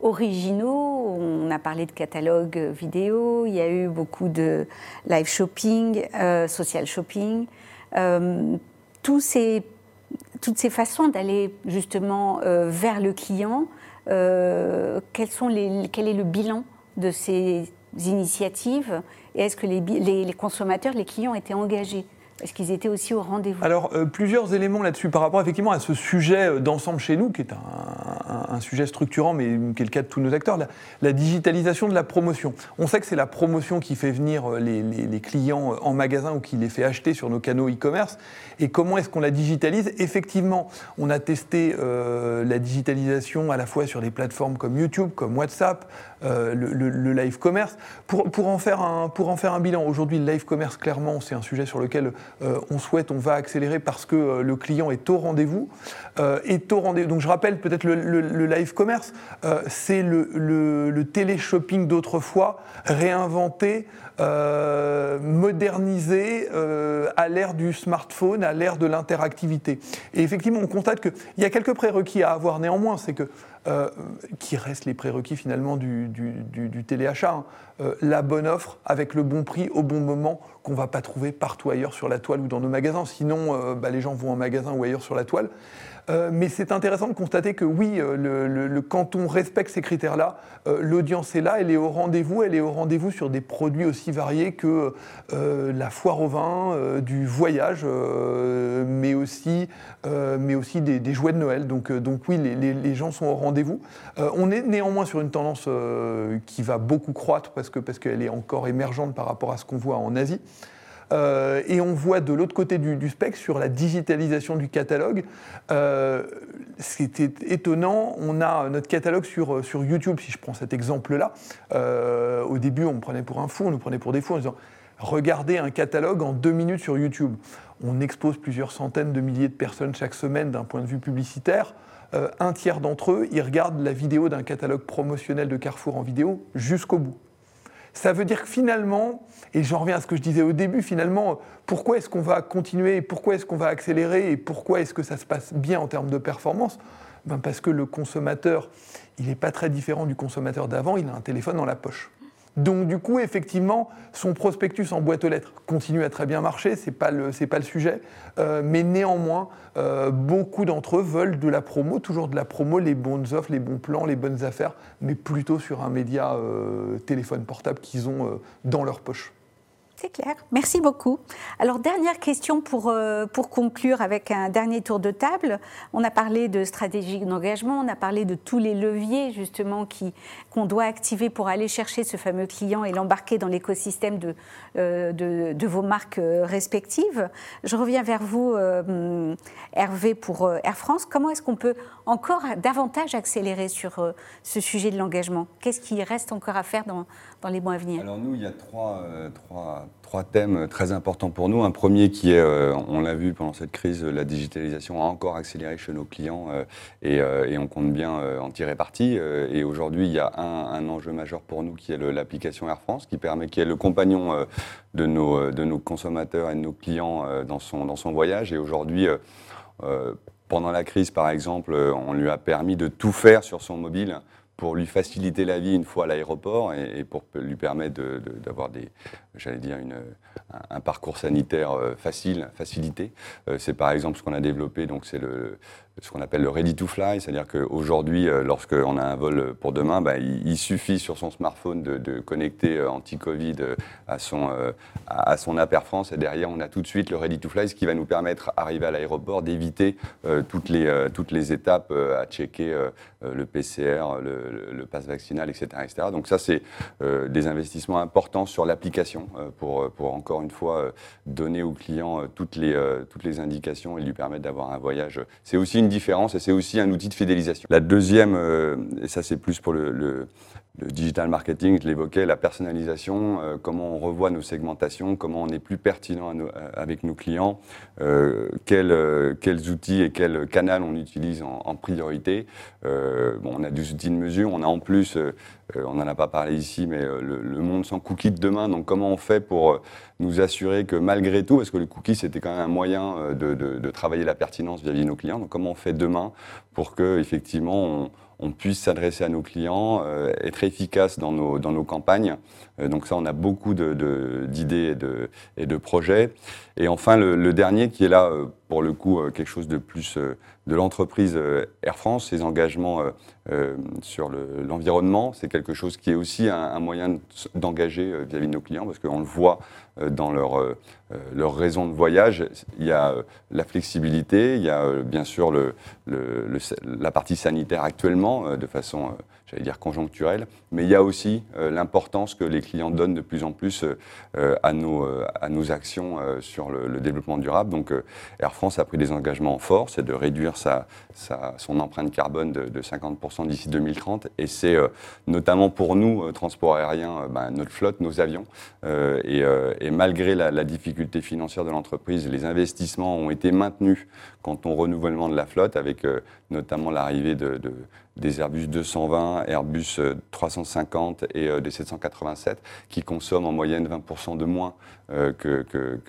originaux. On a parlé de catalogue vidéo, il y a eu beaucoup de live shopping, social shopping. Toutes ces façons d'aller justement euh, vers le client, euh, quel est le bilan de ces initiatives? Et est-ce que les, les, consommateurs, les clients étaient engagés? Est-ce qu'ils étaient aussi au rendez-vous? Alors, euh, plusieurs éléments là-dessus par rapport effectivement à ce sujet euh, d'ensemble chez nous, qui est un, sujet structurant, mais qui est le cas de tous nos acteurs, la, digitalisation de la promotion. On sait que c'est la promotion qui fait venir euh, les, clients en magasin ou qui les fait acheter sur nos canaux e-commerce. Et comment est-ce qu'on la digitalise? Effectivement, on a testé la digitalisation à la fois sur des plateformes comme YouTube, comme WhatsApp, le, live commerce. Pour, pour, en faire un, pour en faire un bilan, aujourd'hui, le live commerce, clairement, c'est un sujet sur lequel euh, on souhaite, on va accélérer parce que euh, le client est au rendez-vous. Euh, est rendez Donc je rappelle peut-être le, live commerce, c'est le, le télé-shopping d'autrefois réinventé modernisé à l'ère du smartphone, à l'ère de l'interactivité. Et effectivement, on constate qu'il y a quelques prérequis à avoir néanmoins, c'est que euh, qui restent les prérequis finalement du, téléachat. Hein. Euh, la bonne offre avec le bon prix au bon moment qu'on ne va pas trouver partout ailleurs sur la toile ou dans nos magasins. Sinon, euh, bah, les gens vont en magasin ou ailleurs sur la toile. Euh, mais c'est intéressant de constater que oui, euh, quand on respecte ces critères-là, euh, l'audience est là, elle est au rendez-vous, elle est au rendez-vous sur des produits aussi variés que la foire au vin, du voyage, mais aussi, des, jouets de Noël. Donc, oui, les, gens sont au rendez-vous. on est néanmoins sur une tendance qui va beaucoup croître parce qu'elle est encore émergente par rapport à ce qu'on voit en Asie. Euh, et on voit de l'autre côté du, spectre, sur la digitalisation du catalogue, euh, c'était étonnant, on a notre catalogue sur, sur YouTube, si je prends cet exemple-là. Euh, au début, on me prenait pour un fou, on nous prenait pour des fous en disant regardez un catalogue en deux minutes sur YouTube. On expose plusieurs centaines de milliers de personnes chaque semaine d'un point de vue publicitaire. un tiers d'entre eux, ils regardent la vidéo d'un catalogue promotionnel de Carrefour en vidéo jusqu'au bout. Ça veut dire que finalement, et j'en reviens à ce que je disais au début, finalement, pourquoi est-ce qu'on va continuer, pourquoi est-ce qu'on va accélérer et pourquoi est-ce que ça se passe bien en termes de performance? Ben Parce que le consommateur, il n'est pas très différent du consommateur d'avant, il a un téléphone dans la poche. Donc du coup, effectivement, son prospectus en boîte aux lettres continue à très bien marcher, ce n'est pas, le, pas le sujet, euh, mais néanmoins, euh, beaucoup d'entre eux veulent de la promo, toujours de la promo, les bonnes offres, les bons plans, les bonnes affaires, mais plutôt sur un média euh, téléphone portable qu'ils ont dans leur poche. C'est clair. Merci beaucoup. Alors, dernière question pour, euh, pour conclure avec un dernier tour de table. On a parlé de stratégie d'engagement, on a parlé de tous les leviers justement qu'on doit activer pour aller chercher ce fameux client et l'embarquer dans l'écosystème de, euh, de, vos marques euh, respectives. Je reviens vers vous, Hervé, pour Air France. Comment est-ce qu'on peut encore davantage accélérer sur ce sujet de l'engagement? Qu'est-ce qui reste encore à faire dans, dans les mois à venir Alors nous, il y a trois, trois trois thèmes très importants pour nous. Un premier qui est, euh, on l'a vu pendant cette crise, la digitalisation a encore accéléré chez nos clients euh, euh, et, on compte bien en tirer parti. et aujourd'hui, il y a un, enjeu majeur pour nous qui est l'application Air France, qui permet, qui est le compagnon de, nos, de nos consommateurs et de nos clients dans, son, dans son voyage. Et aujourd'hui, pendant la crise, par exemple, on lui a permis de tout faire sur son mobile pour lui faciliter la vie une fois à l'aéroport et, pour lui permettre d'avoir des, j'allais dire, une, un, parcours sanitaire euh, facile, facilité. Euh, c'est par exemple ce qu'on a développé, donc c'est le, ce qu'on appelle le ready to fly, c'est-à-dire qu'aujourd'hui, euh, lorsqu'on a un vol pour demain, bah, il, suffit sur son smartphone de, connecter anti-Covid à son, à son app France et derrière, on a tout de suite le ready to fly, ce qui va nous permettre, arriver à l'aéroport, d'éviter toutes, les, toutes les étapes à checker le PCR, le, le, pass vaccinal, etc., etc. Donc ça, c'est des investissements importants sur l'application pour, pour encore une fois donner au client toutes les, toutes les indications et lui permettre d'avoir un voyage. C'est aussi différence et c'est aussi un outil de fidélisation. La deuxième, euh, et ça c'est plus pour le, digital marketing, je l'évoquais, la personnalisation, euh, comment on revoit nos segmentations, comment on est plus pertinent avec nos clients, euh, quels, quels, outils et quel canal on utilise en, priorité. bon, on a des outils de mesure, on a en plus, on n'en a pas parlé ici, mais le, monde sans cookies de demain, donc comment on fait pour nous assurer que malgré tout, parce que le cookie c'était quand même un moyen de, de, travailler la pertinence vis-à-vis de nos clients, donc comment on fait demain pour que effectivement on, puisse s'adresser à nos clients, euh, être efficace dans nos, dans nos campagnes. Euh, donc ça, on a beaucoup d'idées et, de, et de projets. Et enfin, le, dernier qui est là, euh, pour le coup, quelque chose de plus de l'entreprise Air France, ses engagements sur l'environnement, c'est quelque chose qui est aussi un, moyen d'engager vis-à-vis de nos clients, parce qu'on le voit dans leur, raison de voyage. Il y a la flexibilité, il y a bien sûr la partie sanitaire actuellement, euh, de façon, euh, j'allais dire, conjoncturelle, mais il y a aussi euh, l'importance que les clients donnent de plus en plus à, nos, à nos actions sur le, développement durable. Donc Air France a pris des engagements forts, c'est de réduire sa, son empreinte carbone de, 50% d'ici 2030, et c'est notamment pour nous, transport aérien, ben, notre flotte, nos avions, et, malgré la, difficulté financière de l'entreprise, les investissements ont été maintenus quant au renouvellement de la flotte, avec euh, notamment l'arrivée de, des Airbus 220, Airbus 350 euh, et euh, des 787, qui consomment en moyenne 20% de moins que, que,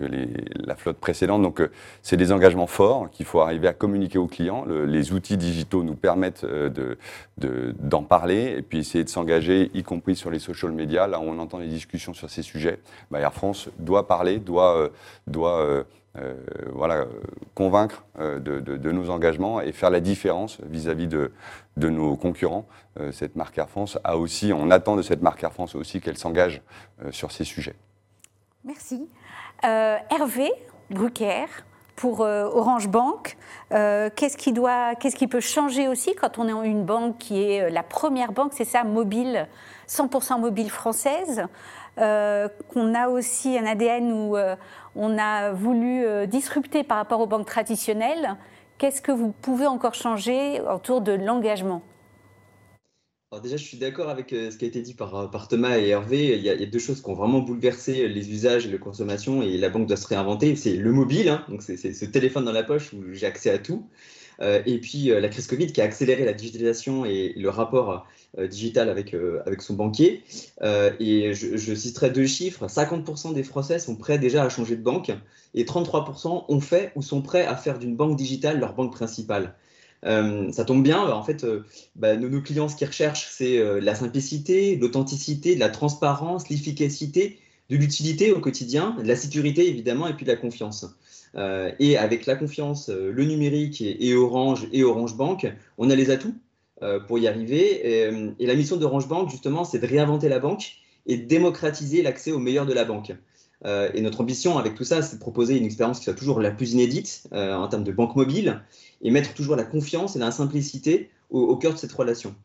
la flotte précédente. Donc c'est des engagements forts qu'il faut arriver à communiquer aux clients. les outils digitaux nous permettent de, d'en parler et puis essayer de s'engager, y compris sur les social media, là on entend des discussions sur ces sujets. Bah, Air France doit parler, doit... doit euh, voilà, convaincre euh, de, nos engagements et faire la différence vis-à-vis de, nos concurrents. Euh, cette marque Air France a aussi, on attend de cette marque Air France aussi qu'elle s'engage sur ces sujets. Merci. Hervé Brucker, pour Orange Bank. qu'est-ce qui qu'est-ce qui peut changer aussi quand on est une banque qui est la première banque, c'est ça, mobile, 100% mobile française, qu'on a aussi un ADN où on a voulu euh, disrupter par rapport aux banques traditionnelles. Qu'est-ce que vous pouvez encore changer autour de l'engagement? Alors déjà, je suis d'accord avec euh, ce qui a été dit par, par Thomas et Hervé. Il y, a, deux choses qui ont vraiment bouleversé les usages et la consommation et la banque doit se réinventer. C'est le mobile, hein. donc c'est ce téléphone dans la poche où j'ai accès à tout. Euh, et puis la crise Covid qui a accéléré la digitalisation et le rapport euh, digital avec, euh, son banquier. Euh, et je, citerai deux chiffres. 50% des Français sont prêts déjà à changer de banque et 33% ont fait ou sont prêts à faire d'une banque digitale leur banque principale. ça tombe bien, en fait, bah, nos, clients, ce qu'ils recherchent, c'est la simplicité, l'authenticité, la transparence, l'efficacité, de l'utilité au quotidien, de la sécurité évidemment, et puis de la confiance. Et avec la confiance, le numérique et, Orange et Orange Bank, on a les atouts pour y arriver. Et, la mission d'Orange Bank, justement, c'est de réinventer la banque et démocratiser l'accès au meilleur de la banque. Euh, et notre ambition avec tout ça, c'est de proposer une expérience qui soit toujours la plus inédite euh, en termes de banque mobile et mettre toujours la confiance et la simplicité au, cœur de cette relation.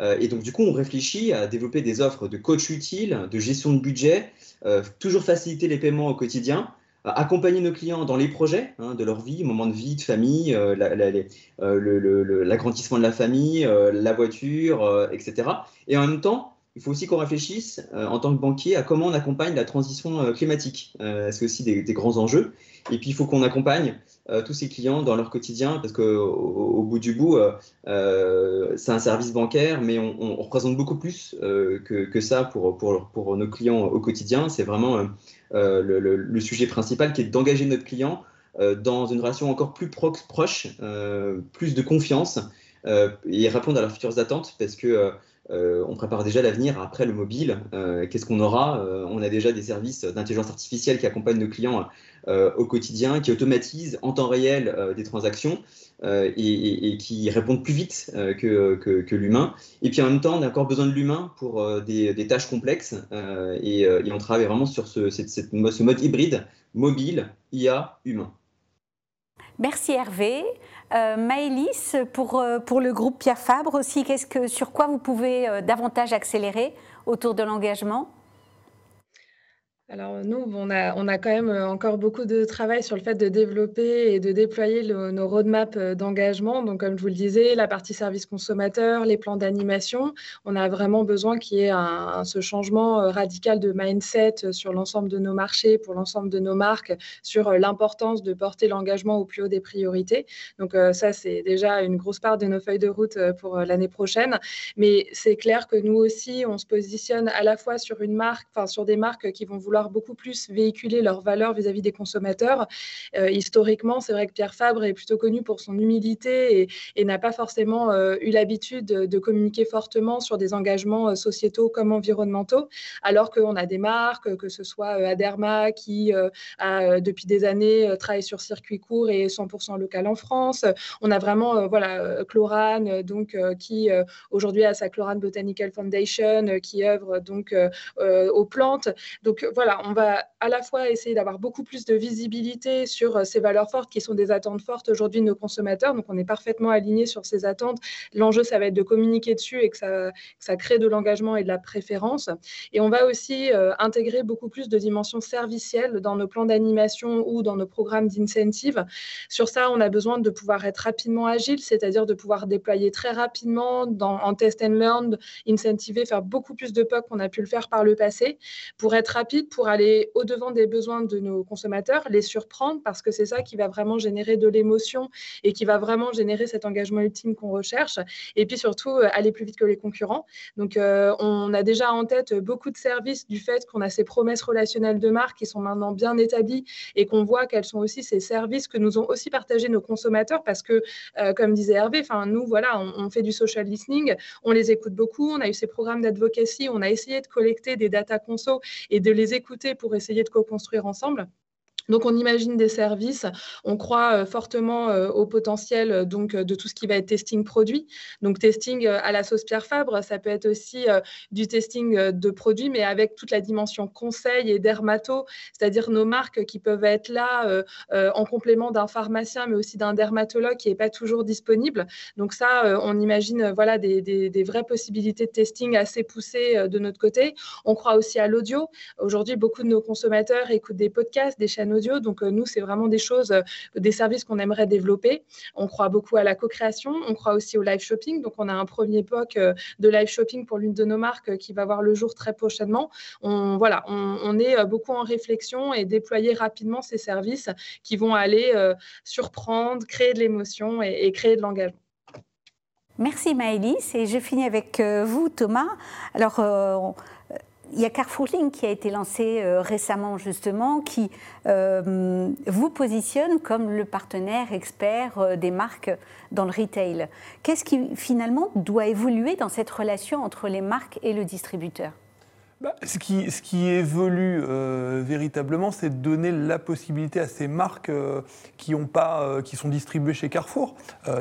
Euh, et donc, du coup, on réfléchit à développer des offres de coach utile, de gestion de budget, toujours faciliter les paiements au quotidien, accompagner nos clients dans les projets hein, de leur vie, moment de vie, de famille, l'agrandissement de la famille, la voiture, etc. Et en même temps, il faut aussi qu'on réfléchisse euh, en tant que banquier à comment on accompagne la transition euh, climatique. Euh, c'est aussi des, grands enjeux? Et puis, il faut qu'on accompagne tous ces clients dans leur quotidien, parce qu'au au bout du bout, c'est un service bancaire, mais on, représente beaucoup plus que, ça pour, pour, pour, nos clients au quotidien. C'est vraiment le, sujet principal qui est d'engager notre client dans une relation encore plus proche, plus de confiance, et répondre à leurs futures attentes, parce que euh, on prépare déjà l'avenir après le mobile. Euh, qu'est-ce qu'on aura? Euh, On a déjà des services d'intelligence artificielle qui accompagnent nos clients au quotidien, qui automatisent en temps réel des transactions et, qui répondent plus vite que, l'humain. Et puis en même temps, on a encore besoin de l'humain pour des, tâches complexes et, on travaille vraiment sur ce, ce mode hybride, mobile, IA, humain. Merci Hervé. Euh, Maëlys, pour, euh, pour le groupe Pierre Fabre aussi, qu'est-ce que, sur quoi vous pouvez euh, davantage accélérer autour de l'engagement? Alors nous, on a, on a quand même euh, encore beaucoup de travail sur le fait de développer et de déployer nos roadmaps euh, d'engagement. Donc comme je vous le disais, la partie service consommateur, les plans d'animation, on a vraiment besoin qu'il y ait un, ce changement euh, radical de mindset sur l'ensemble de nos marchés, pour l'ensemble de nos marques, sur l'importance de porter l'engagement au plus haut des priorités. Donc ça, c'est déjà une grosse part de nos feuilles de route pour l'année prochaine. Mais c'est clair que nous aussi, on se positionne à la fois sur une marque, enfin sur des marques qui vont vouloir beaucoup plus véhiculer leurs valeurs vis-à-vis des consommateurs. Euh, historiquement, c'est vrai que Pierre Fabre est plutôt connu pour son humilité et, n'a pas forcément euh, eu l'habitude de, communiquer fortement sur des engagements euh, sociétaux comme environnementaux, alors qu'on a des marques, que ce soit Aderma qui a depuis des années travaille sur circuit court et 100% local en France. On a vraiment voilà Chlorane donc qui aujourd'hui a sa Chlorane Botanical Foundation qui œuvre donc aux plantes. Donc voilà on va à la fois essayer d'avoir beaucoup plus de visibilité sur euh, ces valeurs fortes qui sont des attentes fortes aujourd'hui de nos consommateurs. Donc, on est parfaitement aligné sur ces attentes. L'enjeu, ça va être de communiquer dessus et que ça, crée de l'engagement et de la préférence. Et on va aussi euh, intégrer beaucoup plus de dimensions servicielles dans nos plans d'animation ou dans nos programmes d'incentive. Sur ça, on a besoin de pouvoir être rapidement agile, c'est-à-dire de pouvoir déployer très rapidement en test and learn, incentiver, faire beaucoup plus de POC qu'on a pu le faire par le passé pour être rapide, pour aller au-devant des besoins de nos consommateurs, les surprendre, parce que c'est ça qui va vraiment générer de l'émotion et qui va vraiment générer cet engagement ultime qu'on recherche. Et puis surtout, euh, aller plus vite que les concurrents. Donc, euh, on a déjà en tête beaucoup de services du fait qu'on a ces promesses relationnelles de marque qui sont maintenant bien établies et qu'on voit qu'elles sont aussi ces services que nous ont aussi partagés nos consommateurs parce que, euh, comme disait Hervé, nous, voilà, on, on, fait du social listening, on les écoute beaucoup, on a eu ces programmes d'advocacy, on a essayé de collecter des data conso et de les écouter pour essayer de co-construire ensemble. Donc, on imagine des services. On croit euh, fortement euh, au potentiel euh, donc, de tout ce qui va être testing produit. Donc, testing à la sauce Pierre Fabre, ça peut être aussi du testing de produits, mais avec toute la dimension conseil et dermato, c'est-à-dire nos marques qui peuvent être là en complément d'un pharmacien, mais aussi d'un dermatologue qui n'est pas toujours disponible. Donc, ça, on imagine voilà, des, des, vraies possibilités de testing assez poussées de notre côté. On croit aussi à l'audio. Aujourd'hui, beaucoup de nos consommateurs écoutent des podcasts, des chaînes Donc, euh, nous, c'est vraiment des choses, euh, des services qu'on aimerait développer. On croit beaucoup à la co-création. On croit aussi au live shopping. Donc, on a un premier POC euh, de live shopping pour l'une de nos marques qui va voir le jour très prochainement. On, voilà, on, est beaucoup en réflexion et déployer rapidement ces services qui vont aller surprendre, créer de l'émotion et, créer de l'engagement. Merci Maëlys et je finis avec vous Thomas. Alors il y a Carrefour Link qui a été lancé euh, récemment justement, qui euh, vous positionne comme le partenaire expert euh, des marques dans le retail. Qu'est-ce qui finalement doit évoluer dans cette relation entre les marques et le distributeur? Bah, ce, qui, évolue véritablement, c'est de donner la possibilité à ces marques qui, pas, qui sont distribuées chez Carrefour,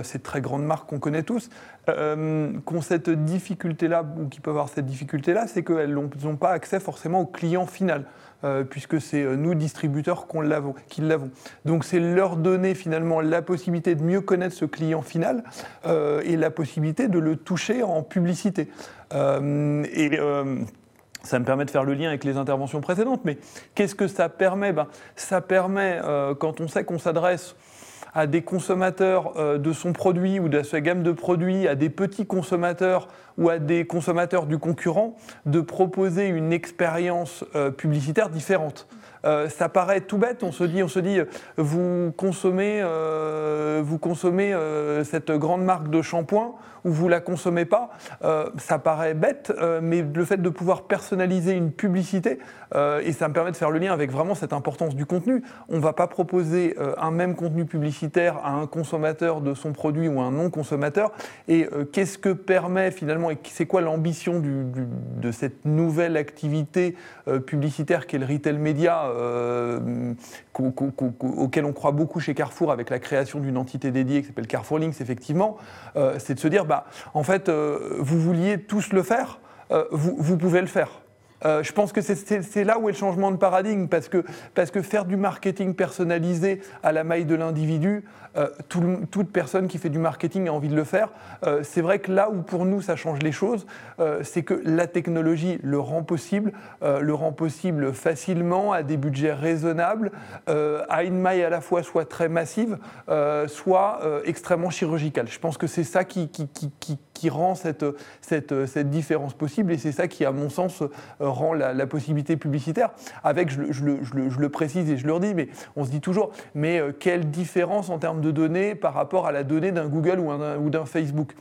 ces très grandes marques qu'on connaît tous, euh, qu'ont cette difficulté-là, ou qui peuvent avoir cette difficulté-là, c'est qu'elles n'ont pas accès forcément au client final. Euh, puisque c'est euh, nous, distributeurs, qui l'avons. Donc c'est leur donner finalement la possibilité de mieux connaître ce client final et la possibilité de le toucher en publicité. et ça me permet de faire le lien avec les interventions précédentes, mais qu'est-ce que ça permet? Ben, Ça permet, quand on sait qu'on s'adresse à des consommateurs euh, de son produit ou de sa gamme de produits, à des petits consommateurs ou à des consommateurs du concurrent, de proposer une expérience euh, publicitaire différente. Euh, ça paraît tout bête, on se dit, on se dit vous consommez, vous consommez cette grande marque de shampoing ou vous la consommez pas, ça paraît bête, mais le fait de pouvoir personnaliser une publicité, et ça me permet de faire le lien avec vraiment cette importance du contenu, on ne va pas proposer un même contenu publicitaire à un consommateur de son produit ou à un non-consommateur Et euh, qu'est-ce que permet finalement, et c'est quoi l'ambition de cette nouvelle activité euh, publicitaire qu'est le retail média, euh, auquel on croit beaucoup chez Carrefour avec la création d'une entité dédiée qui s'appelle Carrefour Links, effectivement, c'est de se dire, bah, en fait, vous vouliez tous le faire, vous, vous pouvez le faire. Euh, je pense que c'est là où est le changement de paradigme, parce que, parce que faire du marketing personnalisé à la maille de l'individu, euh, toute personne qui fait du marketing a envie de le faire. Euh, c'est vrai que là où pour nous ça change les choses, c'est que la technologie le rend possible, le rend possible facilement, à des budgets raisonnables, à une maille à la fois soit très massive, soit extrêmement chirurgicale. Je pense que c'est ça qui, rend cette, différence possible, et c'est ça qui, à mon sens, rend la, possibilité publicitaire, avec, je, le, précise et je le redis, mais on se dit toujours, mais euh, quelle différence en termes de données par rapport à la donnée d'un Google ou d'un Facebook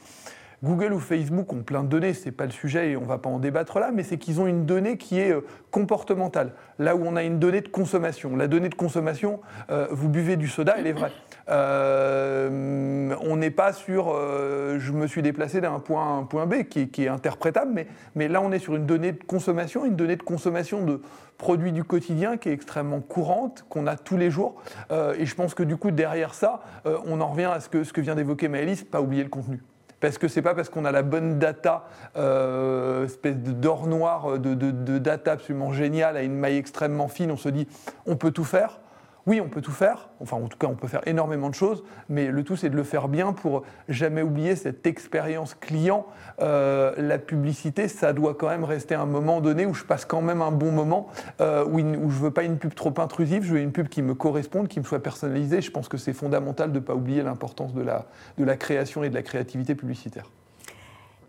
Google ou Facebook ont plein de données, ce n'est pas le sujet et on ne va pas en débattre là, mais c'est qu'ils ont une donnée qui est euh, comportementale, là où on a une donnée de consommation. La donnée de consommation, euh, vous buvez du soda, elle est vraie. Euh, on n'est pas sur je me suis déplacé d'un point A un point B qui, est interprétable, mais, là on est sur une donnée de consommation, une donnée de consommation de produits du quotidien qui est extrêmement courante, qu'on a tous les jours. et je pense que du coup, derrière ça, on en revient à ce que, ce que vient d'évoquer Maëlys, pas oublier le contenu. Parce que c'est pas parce qu'on a la bonne data, euh, espèce d'or noir de, de, data absolument géniale à une maille extrêmement fine, on se dit on peut tout faire oui, on peut tout faire, enfin en tout cas on peut faire énormément de choses, mais le tout c'est de le faire bien pour jamais oublier cette expérience client. Euh, la publicité, ça doit quand même rester un moment donné où je passe quand même un bon moment, euh, où, où, je veux pas une pub trop intrusive, je veux une pub qui me corresponde, qui me soit personnalisée. Je pense que c'est fondamental de ne pas oublier l'importance de la, de la création et de la créativité publicitaire.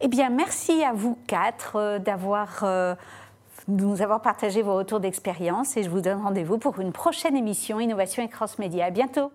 Eh bien, merci à vous quatre euh, d'avoir nous avoir partagé vos retours d'expérience et je vous donne rendez-vous pour une prochaine émission Innovation et Cross Média. À bientôt.